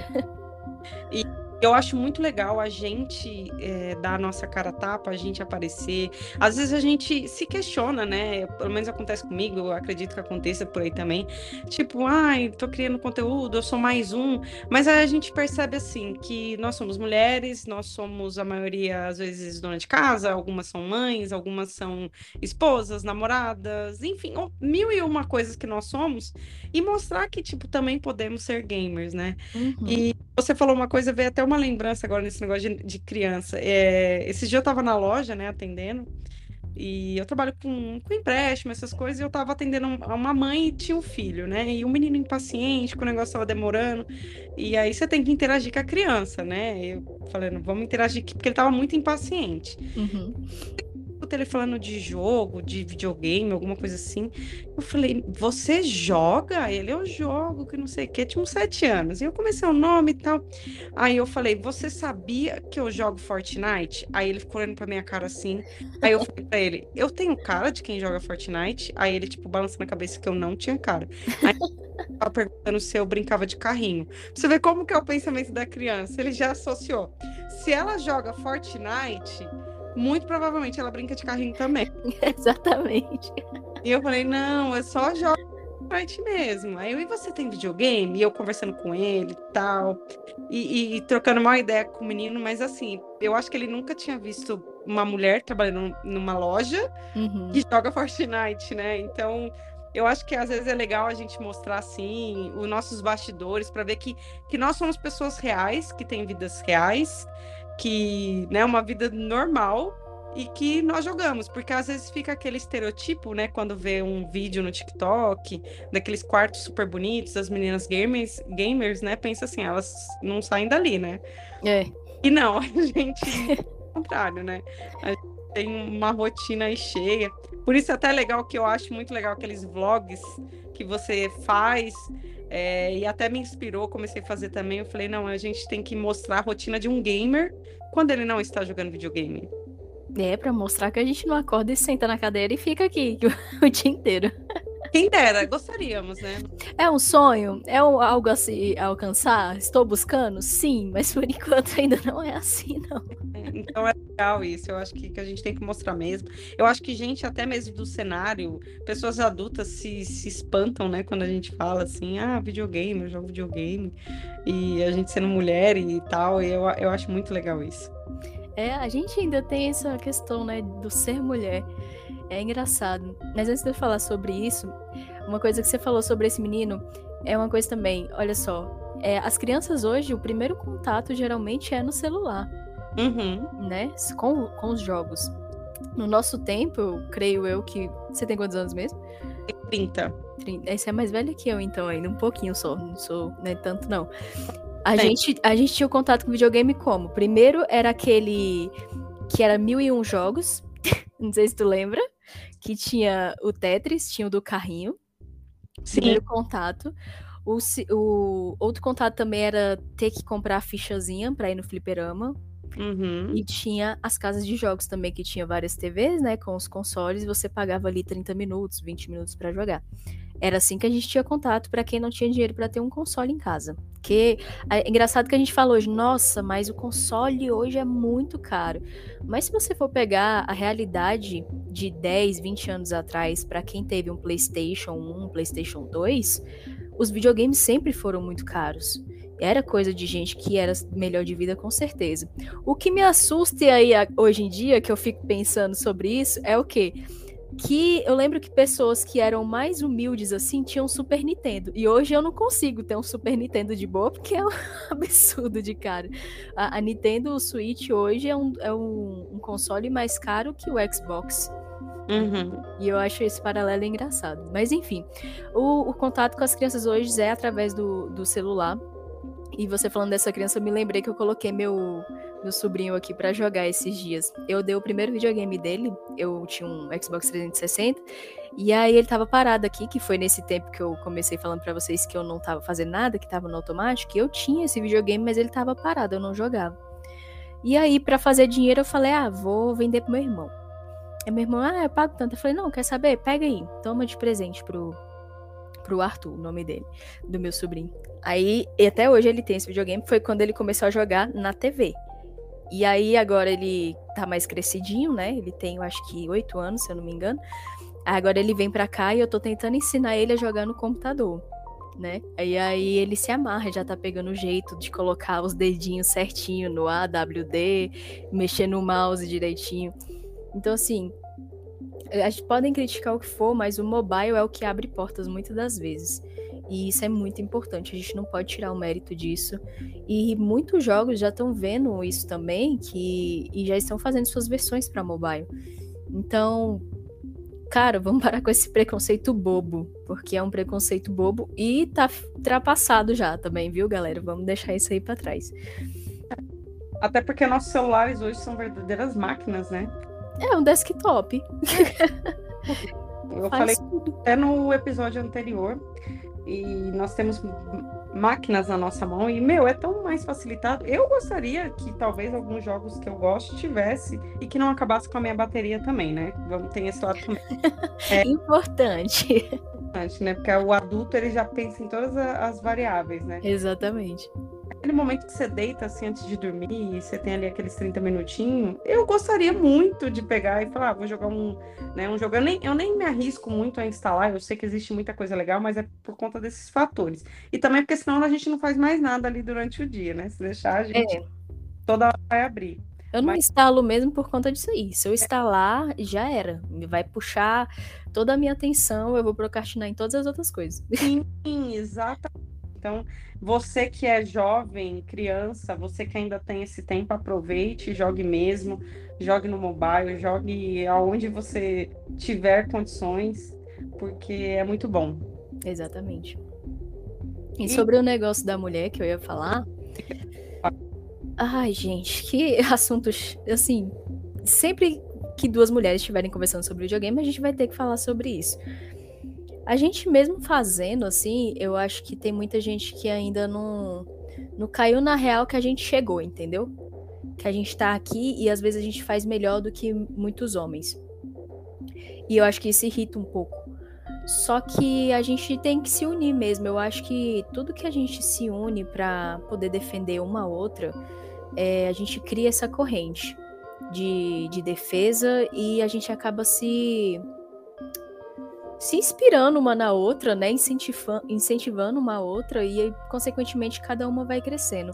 E eu acho muito legal a gente é, dar a nossa cara a tapa, a gente aparecer. Às vezes a gente se questiona, né? Pelo menos acontece comigo, eu acredito que aconteça por aí também. Tipo, ai, tô criando conteúdo, eu sou mais um. Mas aí a gente percebe assim que nós somos mulheres, nós somos a maioria, às vezes, dona de casa, algumas são mães, algumas são esposas, namoradas, enfim, mil e uma coisas que nós somos, e mostrar que, tipo, também podemos ser gamers, né? Uhum. E você falou uma coisa, veio até uma lembrança agora nesse negócio de, de criança. É, esse dia eu tava na loja, né, atendendo, e eu trabalho com, com empréstimo, essas coisas, e eu tava atendendo uma mãe e tinha um filho, né? E o um menino impaciente, que o negócio tava demorando. E aí você tem que interagir com a criança, né? Eu falando, vamos interagir aqui, porque ele tava muito impaciente. Uhum ele falando de jogo, de videogame, alguma coisa assim. Eu falei, você joga? Ele, eu jogo, que não sei o que. Tinha uns sete anos. E eu comecei o nome e tal. Aí eu falei, você sabia que eu jogo Fortnite? Aí ele ficou olhando pra minha cara assim. Aí eu falei pra ele, eu tenho cara de quem joga Fortnite? Aí ele, tipo, balançando a cabeça que eu não tinha cara. Aí tava perguntando se eu brincava de carrinho. Você vê como que é o pensamento da criança. Ele já associou. Se ela joga Fortnite, muito provavelmente ela brinca de carrinho também. Exatamente. E eu falei, não, é só jogar Fortnite mesmo. Aí eu, e você tem videogame? E eu conversando com ele e tal. E, e, trocando uma ideia com o menino, mas assim, eu acho que ele nunca tinha visto uma mulher trabalhando numa loja uhum. que joga Fortnite, né? Então, eu acho que às vezes é legal a gente mostrar assim os nossos bastidores para ver que, que nós somos pessoas reais, que têm vidas reais que, né, uma vida normal e que nós jogamos, porque às vezes fica aquele estereotipo, né, quando vê um vídeo no TikTok, daqueles quartos super bonitos, das meninas gamers, gamers, né, pensa assim, elas não saem dali, né? É. E não, a gente, ao contrário, né? A gente tem uma rotina aí cheia. Por isso é até legal que eu acho muito legal aqueles vlogs que você faz é, e até me inspirou, comecei a fazer também. Eu falei, não, a gente tem que mostrar a rotina de um gamer quando ele não está jogando videogame. É, para mostrar que a gente não acorda e senta na cadeira e fica aqui o dia inteiro. Quem dera, gostaríamos, né? É um sonho? É algo a se alcançar? Estou buscando? Sim, mas por enquanto ainda não é assim, não. É, Então é legal isso. Eu acho que, que a gente tem que mostrar mesmo. Eu acho que gente, até mesmo do cenário, pessoas adultas se, se espantam, né? Quando a gente fala assim, ah, videogame, eu jogo videogame. E a gente sendo mulher e tal. E eu, eu acho muito legal isso. É, a gente ainda tem essa questão, né, do ser mulher. É engraçado. Mas antes de eu falar sobre isso, uma coisa que você falou sobre esse menino é uma coisa também. Olha só, é, as crianças hoje, o primeiro contato geralmente é no celular, Uhum. né? Com, com os jogos. No nosso tempo, eu creio eu que. Você tem quantos anos mesmo? 30. 30. Você é mais velha que eu, então, ainda um pouquinho só. Não sou nem tanto, não. A Bem. gente, a gente tinha o contato com videogame como? Primeiro era aquele que era mil e um jogos. Não sei se tu lembra. Que tinha o Tetris, tinha o do carrinho. Sim. Primeiro contato. O, o outro contato também era ter que comprar a fichazinha pra ir no fliperama. Uhum. E tinha as casas de jogos também, que tinha várias TVs, né? Com os consoles, você pagava ali 30 minutos, 20 minutos pra jogar. Era assim que a gente tinha contato pra quem não tinha dinheiro pra ter um console em casa. Que é engraçado que a gente fala hoje, nossa, mas o console hoje é muito caro. Mas se você for pegar a realidade de 10, 20 anos atrás, pra quem teve um PlayStation 1, um PlayStation 2, os videogames sempre foram muito caros. Era coisa de gente que era melhor de vida, com certeza. O que me assusta aí hoje em dia, que eu fico pensando sobre isso, é o quê? Que eu lembro que pessoas que eram mais humildes assim tinham Super Nintendo. E hoje eu não consigo ter um Super Nintendo de boa, porque é um absurdo de caro. A, a Nintendo Switch hoje é, um, é um, um console mais caro que o Xbox. Uhum. E eu acho esse paralelo engraçado. Mas enfim, o, o contato com as crianças hoje é através do, do celular. E você falando dessa criança, eu me lembrei que eu coloquei meu, meu sobrinho aqui pra jogar esses dias. Eu dei o primeiro videogame dele, eu tinha um Xbox 360, e aí ele tava parado aqui, que foi nesse tempo que eu comecei falando pra vocês que eu não tava fazendo nada, que tava no automático, e eu tinha esse videogame, mas ele tava parado, eu não jogava. E aí, pra fazer dinheiro, eu falei, ah, vou vender pro meu irmão. Aí meu irmão, ah, eu pago tanto. Eu falei, não, quer saber? Pega aí, toma de presente pro, pro Arthur, o nome dele, do meu sobrinho. Aí, até hoje ele tem esse videogame, foi quando ele começou a jogar na TV. E aí, agora ele tá mais crescidinho, né? Ele tem, eu acho que, oito anos, se eu não me engano. Agora ele vem pra cá e eu tô tentando ensinar ele a jogar no computador, né? E aí ele se amarra, já tá pegando o jeito de colocar os dedinhos certinho no A, W, D, mexer no mouse direitinho. Então, assim, a gente podem criticar o que for, mas o mobile é o que abre portas muitas das vezes. E isso é muito importante, a gente não pode tirar o mérito disso. E muitos jogos já estão vendo isso também, que e já estão fazendo suas versões para mobile. Então, cara, vamos parar com esse preconceito bobo, porque é um preconceito bobo e tá ultrapassado já também, viu, galera? Vamos deixar isso aí para trás. Até porque nossos celulares hoje são verdadeiras máquinas, né? É um desktop. Eu Faz falei tudo. até no episódio anterior, e nós temos máquinas na nossa mão, e, meu, é tão mais facilitado. Eu gostaria que talvez alguns jogos que eu gosto tivesse, e que não acabasse com a minha bateria também, né? Vamos ter esse lado também, Importante. né? Porque o adulto, ele já pensa em todas as variáveis, né? Exatamente. Aquele momento que você deita, assim, antes de dormir, e você tem ali aqueles 30 minutinhos, eu gostaria muito de pegar e falar, ah, vou jogar um, né, um jogo. Eu nem, eu nem me arrisco muito a instalar, eu sei que existe muita coisa legal, mas é por conta desses fatores. E também porque senão a gente não faz mais nada ali durante o dia, né? Se deixar, a gente É. toda hora vai abrir. Eu não Mas- instalo mesmo por conta disso aí. Se eu instalar, já era. Me vai puxar toda a minha atenção, eu vou procrastinar em todas as outras coisas. Sim, exatamente. Então, você que é jovem, criança, você que ainda tem esse tempo, aproveite, jogue mesmo, jogue no mobile, jogue aonde você tiver condições, porque é muito bom. Exatamente. E E- sobre o negócio da mulher que eu ia falar. Ai, gente, que assuntos. Assim, sempre que duas mulheres estiverem conversando sobre videogame, a gente vai ter que falar sobre isso. A gente mesmo fazendo, assim, eu acho que tem muita gente que ainda não, não caiu na real que a gente chegou, entendeu? Que a gente tá aqui e às vezes a gente faz melhor do que muitos homens. E eu acho que isso irrita um pouco. Só que a gente tem que se unir mesmo. Eu acho que tudo que a gente se une pra poder defender uma outra, é, a gente cria essa corrente. de, de defesa e a gente acaba se se inspirando uma na outra, né? Incentiva, incentivando uma outra e, consequentemente, cada uma vai crescendo.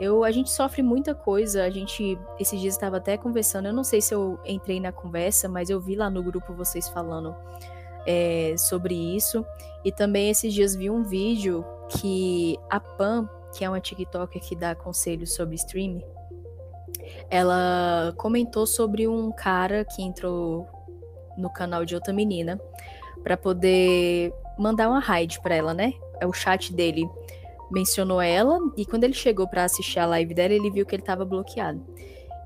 Eu, a gente sofre muita coisa. A gente, esses dias estava até conversando. Eu não sei se eu entrei na conversa, mas eu vi lá no grupo vocês falando é, sobre isso. E também esses dias vi um vídeo que a Pam, que é uma TikToker que dá conselhos sobre streaming, ela comentou sobre um cara que entrou no canal de outra menina para poder mandar uma raid para ela, né? É o chat dele mencionou ela e quando ele chegou para assistir a live dela, ele viu que ele estava bloqueado.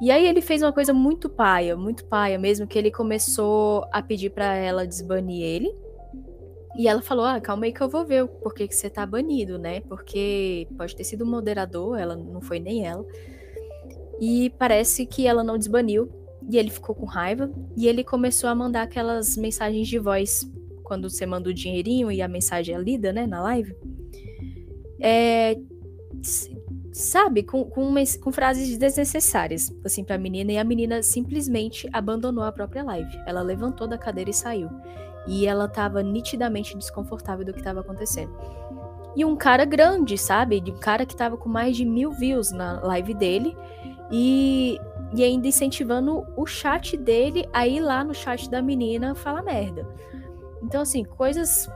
E aí ele fez uma coisa muito paia, muito paia mesmo, que ele começou a pedir para ela desbanir ele. E ela falou: "Ah, calma aí que eu vou ver por que que você tá banido, né? Porque pode ter sido o um moderador, ela não foi nem ela. E parece que ela não desbaniu e ele ficou com raiva e ele começou a mandar aquelas mensagens de voz quando você manda o dinheirinho e a mensagem é lida, né, na live. É, sabe, com, com, com, frases desnecessárias, assim, pra menina, e a menina simplesmente abandonou a própria live. Ela levantou da cadeira e saiu. E ela tava nitidamente desconfortável do que tava acontecendo. E um cara grande, sabe? Um cara que tava com mais de mil views na live dele. E, e ainda incentivando o chat dele a ir lá no chat da menina falar merda. Então, assim, coisas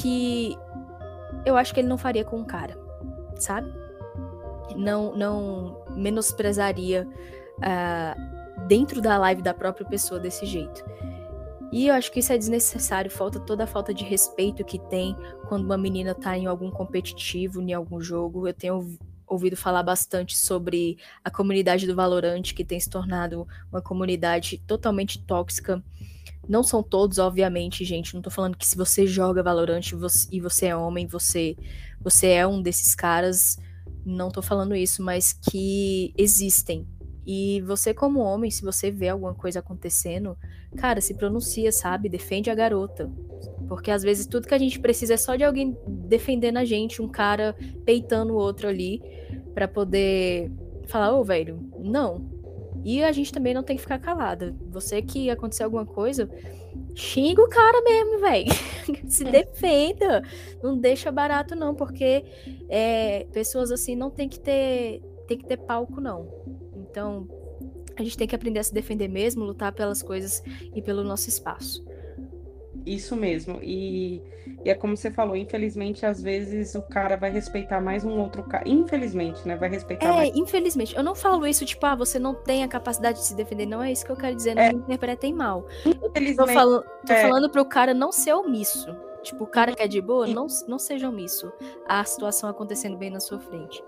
que eu acho que ele não faria com um cara, sabe? Não, não menosprezaria uh, dentro da live da própria pessoa desse jeito. E eu acho que isso é desnecessário, falta toda a falta de respeito que tem quando uma menina tá em algum competitivo, em algum jogo. Eu tenho ouvido falar bastante sobre a comunidade do Valorant, que tem se tornado uma comunidade totalmente tóxica não são todos, obviamente, gente. Não tô falando que se você joga Valorant e você é homem, você, você é um desses caras. Não tô falando isso, mas que existem. E você, como homem, se você vê alguma coisa acontecendo, cara, se pronuncia, sabe? Defende a garota. Porque às vezes tudo que a gente precisa é só de alguém defendendo a gente, um cara peitando o outro ali, para poder falar, ô, oh, velho, não, e a gente também não tem que ficar calada. Você que acontecer alguma coisa, xinga o cara mesmo, velho. Se é. defenda. Não deixa barato, não, porque é, pessoas assim não tem que ter. Tem que ter palco, não. Então, a gente tem que aprender a se defender mesmo, lutar pelas coisas e pelo nosso espaço. Isso mesmo. E, e, é como você falou, infelizmente, às vezes o cara vai respeitar mais um outro cara. Infelizmente, né? Vai respeitar é, mais. infelizmente. Eu não falo isso, tipo, ah, você não tem a capacidade de se defender. Não é isso que eu quero dizer. Não é. me interpretem mal. Eu tô, fal tô é. falando pro cara não ser omisso. Tipo, o cara que é de boa, não, não seja omisso. A situação acontecendo bem na sua frente.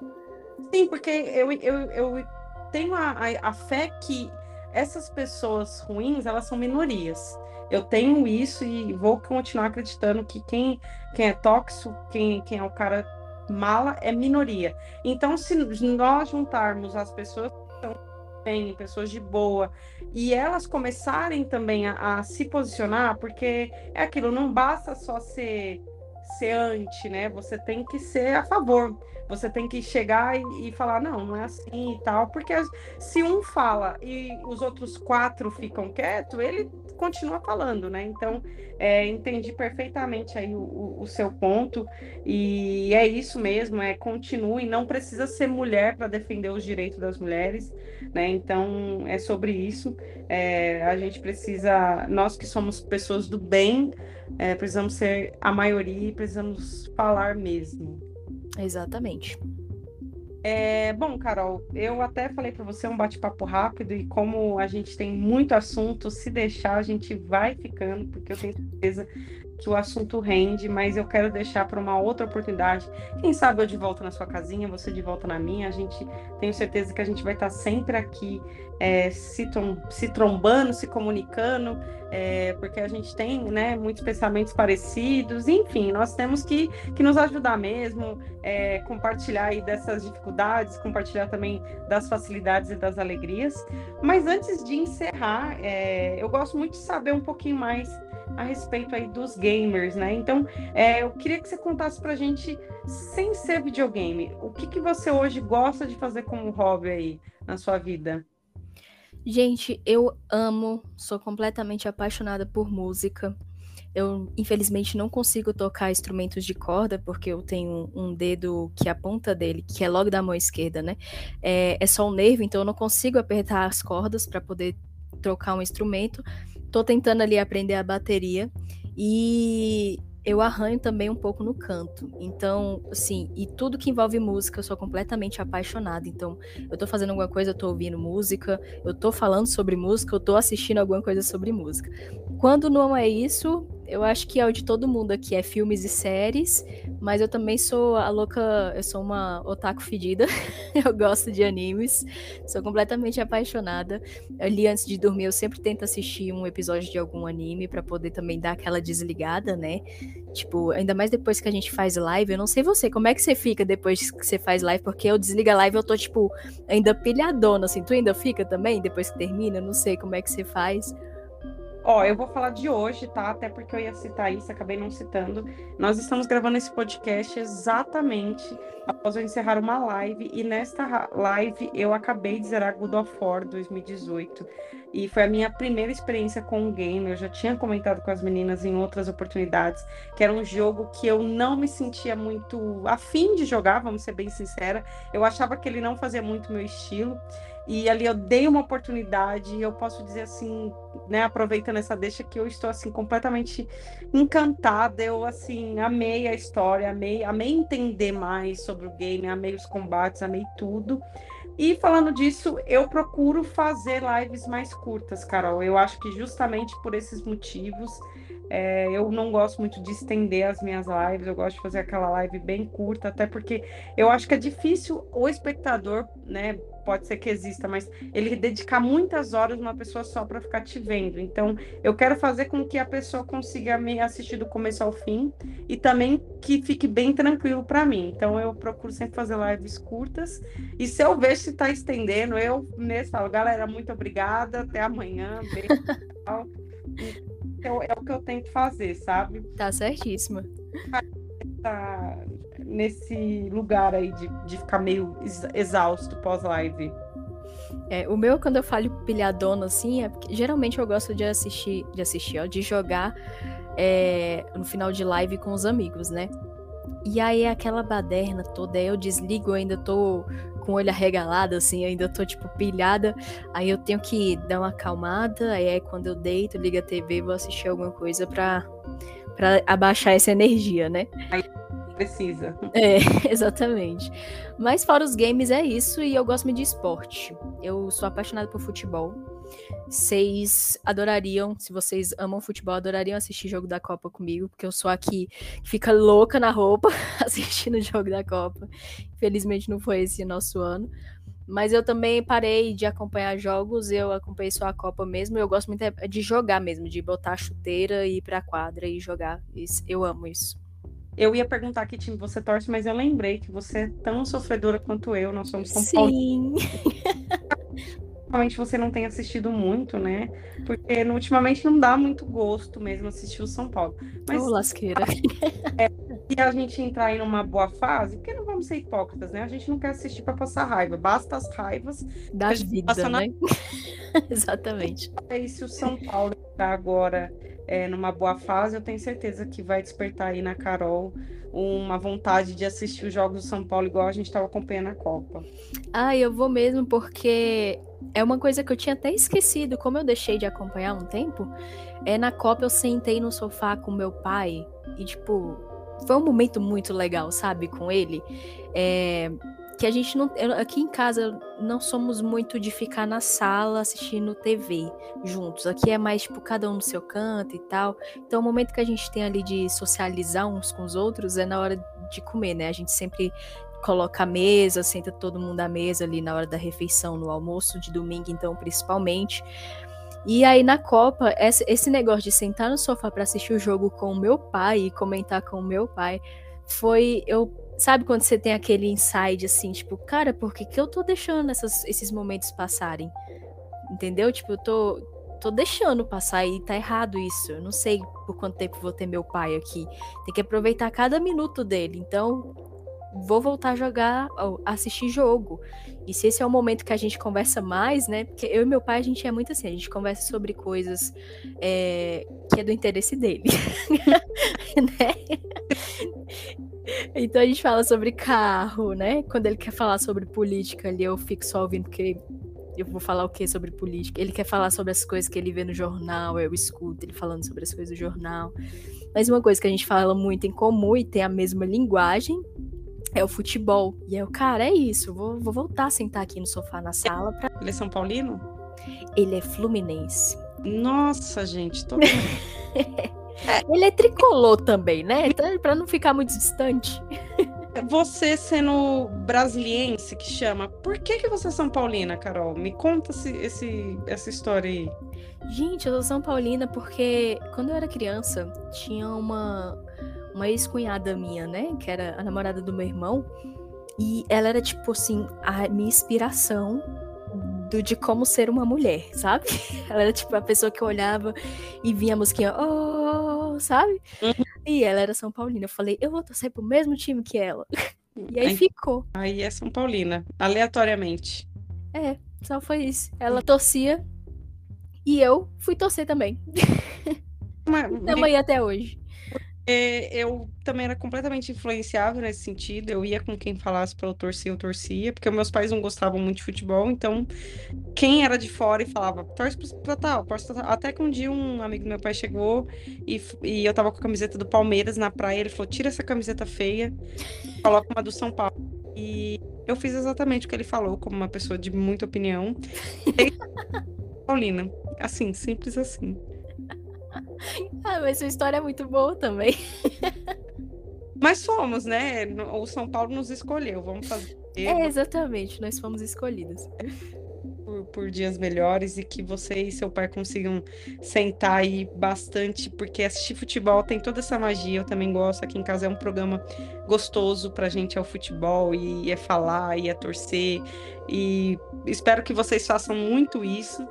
Sim, porque eu, eu, eu tenho a, a, a fé que essas pessoas ruins, elas são minorias eu tenho isso e vou continuar acreditando que quem, quem é tóxico, quem, quem é o cara mala, é minoria. Então, se nós juntarmos as pessoas que estão bem, pessoas de boa, e elas começarem também a, a se posicionar, porque é aquilo, não basta só ser ser anti, né? Você tem que ser a favor. Você tem que chegar e, e, falar, não, não é assim e tal. Porque se um fala e os outros quatro ficam quietos, ele continua falando, né? Então, é, entendi perfeitamente aí o, o, seu ponto. E é isso mesmo, é continue, não precisa ser mulher para defender os direitos das mulheres, né? Então, é sobre isso. É, a gente precisa, nós que somos pessoas do bem, é, precisamos ser a maioria e precisamos falar mesmo. Exatamente. É, bom, Carol, eu até falei para você um bate-papo rápido e como a gente tem muito assunto, se deixar a gente vai ficando, porque eu tenho certeza que o assunto rende, mas eu quero deixar para uma outra oportunidade. Quem sabe eu de volta na sua casinha, você de volta na minha. A gente tenho certeza que a gente vai estar sempre aqui é, se, se, trombando, se comunicando, é, porque a gente tem né, muitos pensamentos parecidos. Enfim, nós temos que, que nos ajudar mesmo, é, compartilhar aí dessas dificuldades, compartilhar também das facilidades e das alegrias. Mas antes de encerrar, é, eu gosto muito de saber um pouquinho mais a respeito aí dos gamers, né? Então, é, eu queria que você contasse pra gente, sem ser videogame, o que, que você hoje gosta de fazer como hobby aí na sua vida? Gente, eu amo, sou completamente apaixonada por música. Eu, infelizmente, não consigo tocar instrumentos de corda, porque eu tenho um dedo que a ponta dele, que é logo da mão esquerda, né? É, é só um nervo, então eu não consigo apertar as cordas para poder trocar um instrumento. Tô tentando ali aprender a bateria. E eu arranho também um pouco no canto. Então, assim, e tudo que envolve música, eu sou completamente apaixonada. Então, eu tô fazendo alguma coisa, eu tô ouvindo música, eu tô falando sobre música, eu tô assistindo alguma coisa sobre música. Quando não é isso, eu acho que é o de todo mundo aqui, é filmes e séries, mas eu também sou a louca, eu sou uma otaku fedida, eu gosto de animes, sou completamente apaixonada. Ali antes de dormir, eu sempre tento assistir um episódio de algum anime para poder também dar aquela desligada, né? Tipo, ainda mais depois que a gente faz live, eu não sei você, como é que você fica depois que você faz live? Porque eu desligo a live, eu tô, tipo, ainda pilhadona, assim, tu ainda fica também depois que termina? Eu não sei como é que você faz. Ó, eu vou falar de hoje, tá? Até porque eu ia citar isso, acabei não citando. Nós estamos gravando esse podcast exatamente após eu encerrar uma live, e nesta live eu acabei de zerar God of War 2018. E foi a minha primeira experiência com o game. Eu já tinha comentado com as meninas em outras oportunidades que era um jogo que eu não me sentia muito afim de jogar, vamos ser bem sincera. Eu achava que ele não fazia muito meu estilo. E ali eu dei uma oportunidade, e eu posso dizer assim, né, aproveitando essa deixa que eu estou assim completamente encantada. Eu assim amei a história, amei, amei entender mais sobre o game, amei os combates, amei tudo. E falando disso, eu procuro fazer lives mais curtas, Carol. Eu acho que justamente por esses motivos, é, eu não gosto muito de estender as minhas lives, eu gosto de fazer aquela live bem curta, até porque eu acho que é difícil o espectador, né, pode ser que exista, mas ele dedicar muitas horas numa pessoa só para ficar te vendo. Então, eu quero fazer com que a pessoa consiga me assistir do começo ao fim e também que fique bem tranquilo para mim. Então, eu procuro sempre fazer lives curtas. E se eu ver se está estendendo, eu mesmo falo, galera, muito obrigada, até amanhã. Beijo. então, é o que eu tento fazer, sabe? Tá certíssima. Tá nesse lugar aí de, de ficar meio exausto pós-live? É, o meu, quando eu falo pilhadona, assim, é porque geralmente eu gosto de assistir, de assistir, ó, de jogar é, no final de live com os amigos, né? E aí aquela baderna toda, aí eu desligo, eu ainda tô com o olho arregalado, assim, ainda tô, tipo, pilhada. Aí eu tenho que dar uma acalmada, aí é quando eu deito, ligo a TV, vou assistir alguma coisa pra, pra abaixar essa energia, né? Aí precisa. É, exatamente. Mas fora os games é isso e eu gosto muito de esporte. Eu sou apaixonada por futebol. Vocês adorariam, se vocês amam futebol, adorariam assistir jogo da Copa comigo, porque eu sou aqui que fica louca na roupa assistindo o jogo da Copa. Infelizmente não foi esse nosso ano. Mas eu também parei de acompanhar jogos, eu acompanhei só a Copa mesmo. Eu gosto muito de jogar mesmo, de botar a chuteira e ir pra quadra e jogar. Eu amo isso. Eu ia perguntar que time você torce, mas eu lembrei que você é tão sofredora quanto eu, nós somos São Paulo. Sim. Ultimamente você não tem assistido muito, né? Porque ultimamente não dá muito gosto mesmo assistir o São Paulo. Mas oh, lasqueira. É, se a gente entrar em uma boa fase, porque não vamos ser hipócritas, né? A gente não quer assistir para passar raiva, basta as raivas da vida, né? Exatamente. E se o São Paulo está agora é, numa boa fase, eu tenho certeza que vai despertar aí na Carol uma vontade de assistir os jogos do São Paulo igual a gente estava acompanhando a Copa. Ah, eu vou mesmo porque é uma coisa que eu tinha até esquecido, como eu deixei de acompanhar um tempo. É na Copa eu sentei no sofá com meu pai e tipo foi um momento muito legal, sabe, com ele. É, que a gente não. Aqui em casa não somos muito de ficar na sala assistindo TV juntos. Aqui é mais, tipo, cada um no seu canto e tal. Então, o momento que a gente tem ali de socializar uns com os outros é na hora de comer, né? A gente sempre coloca a mesa, senta todo mundo à mesa ali na hora da refeição, no almoço de domingo, então, principalmente. E aí na Copa, esse negócio de sentar no sofá para assistir o jogo com o meu pai e comentar com o meu pai foi eu Sabe quando você tem aquele inside assim, tipo, cara, por que, que eu tô deixando essas, esses momentos passarem? Entendeu? Tipo, eu tô, tô deixando passar e tá errado isso. Eu não sei por quanto tempo vou ter meu pai aqui. Tem que aproveitar cada minuto dele. Então, vou voltar a jogar, assistir jogo. E se esse é o momento que a gente conversa mais, né? Porque eu e meu pai, a gente é muito assim, a gente conversa sobre coisas é, que é do interesse dele. né? Então a gente fala sobre carro, né? Quando ele quer falar sobre política ali, eu fico só ouvindo porque eu vou falar o que sobre política. Ele quer falar sobre as coisas que ele vê no jornal, eu escuto ele falando sobre as coisas do jornal. Mas uma coisa que a gente fala muito em comum e tem a mesma linguagem é o futebol. E eu, cara, é isso. Vou, vou voltar a sentar aqui no sofá na sala. Pra... Ele é São Paulino? Ele é fluminense. Nossa, gente, tô. Ele é tricolor também, né? Então, pra não ficar muito distante. Você sendo brasiliense que chama, por que, que você é São Paulina, Carol? Me conta esse, esse, essa história aí. Gente, eu sou São Paulina porque quando eu era criança, tinha uma uma ex-cunhada minha, né? Que era a namorada do meu irmão. E ela era, tipo assim, a minha inspiração do, de como ser uma mulher, sabe? Ela era, tipo, a pessoa que eu olhava e vinha a musiquinha, oh, sabe? Uhum. E ela era São Paulina. Eu falei, eu vou torcer pro mesmo time que ela. E aí, aí ficou. Aí é São Paulina, aleatoriamente. É, só foi isso. Ela torcia e eu fui torcer também. Estamos aí até hoje. É, eu também era completamente influenciável nesse sentido. Eu ia com quem falasse para eu torcer, eu torcia, porque meus pais não gostavam muito de futebol, então quem era de fora e falava, torce pra tal, torce pra tal. Até que um dia um amigo do meu pai chegou e, e eu tava com a camiseta do Palmeiras na praia, ele falou: tira essa camiseta feia, coloca uma do São Paulo. E eu fiz exatamente o que ele falou, como uma pessoa de muita opinião. E... Paulina, assim, simples assim. ah, mas sua história é muito boa também. Mas fomos, né? O São Paulo nos escolheu. Vamos fazer. É, exatamente. Nós fomos escolhidos. Por, por, dias melhores e que você e seu pai consigam sentar aí bastante, porque assistir futebol tem toda essa magia. Eu também gosto. Aqui em casa é um programa gostoso pra gente, é o futebol, e é falar, e é torcer. E espero que vocês façam muito isso.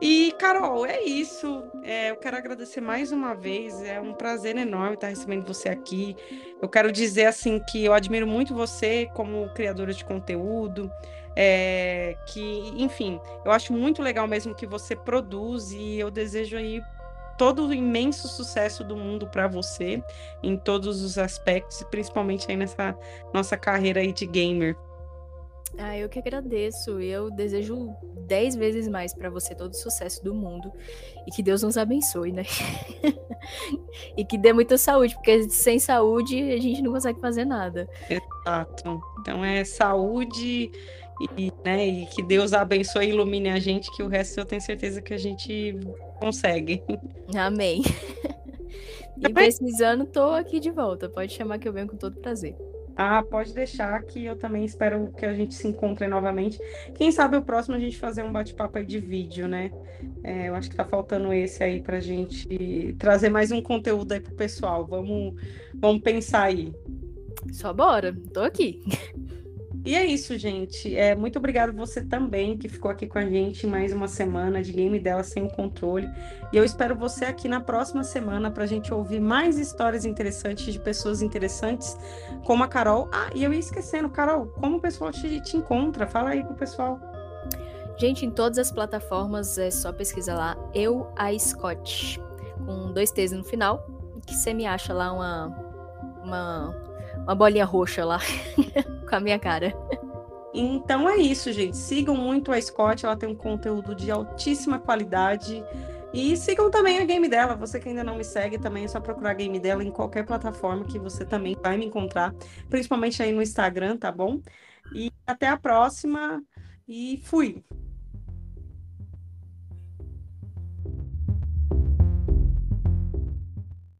E, Carol, é isso. É, eu quero agradecer mais uma vez. É um prazer enorme estar recebendo você aqui. Eu quero dizer assim que eu admiro muito você como criadora de conteúdo. É, que, enfim, eu acho muito legal mesmo que você produz e eu desejo aí todo o imenso sucesso do mundo para você em todos os aspectos, principalmente aí nessa nossa carreira aí de gamer. Ah, eu que agradeço. Eu desejo dez vezes mais para você todo o sucesso do mundo e que Deus nos abençoe, né? e que dê muita saúde, porque sem saúde a gente não consegue fazer nada. Exato. Então é saúde e, né, e que Deus abençoe e ilumine a gente, que o resto eu tenho certeza que a gente consegue. Amém. e precisando, tô aqui de volta. Pode chamar que eu venho com todo prazer. Ah, pode deixar que eu também espero que a gente se encontre novamente. Quem sabe o próximo a gente fazer um bate-papo aí de vídeo, né? É, eu acho que tá faltando esse aí pra gente trazer mais um conteúdo aí pro pessoal. Vamos, vamos pensar aí. Só bora, tô aqui. E é isso, gente. É, muito obrigado você também que ficou aqui com a gente mais uma semana de Game dela sem o controle. E eu espero você aqui na próxima semana para a gente ouvir mais histórias interessantes de pessoas interessantes como a Carol. Ah, e eu ia esquecendo, Carol, como o pessoal te, te encontra? Fala aí pro pessoal. Gente, em todas as plataformas é só pesquisar lá Eu a Scott, com dois T's no final, que você me acha lá uma, uma, uma bolinha roxa lá. com a minha cara. Então é isso, gente. Sigam muito a Scott, ela tem um conteúdo de altíssima qualidade. E sigam também a game dela. Você que ainda não me segue, também é só procurar a game dela em qualquer plataforma que você também vai me encontrar, principalmente aí no Instagram, tá bom? E até a próxima e fui.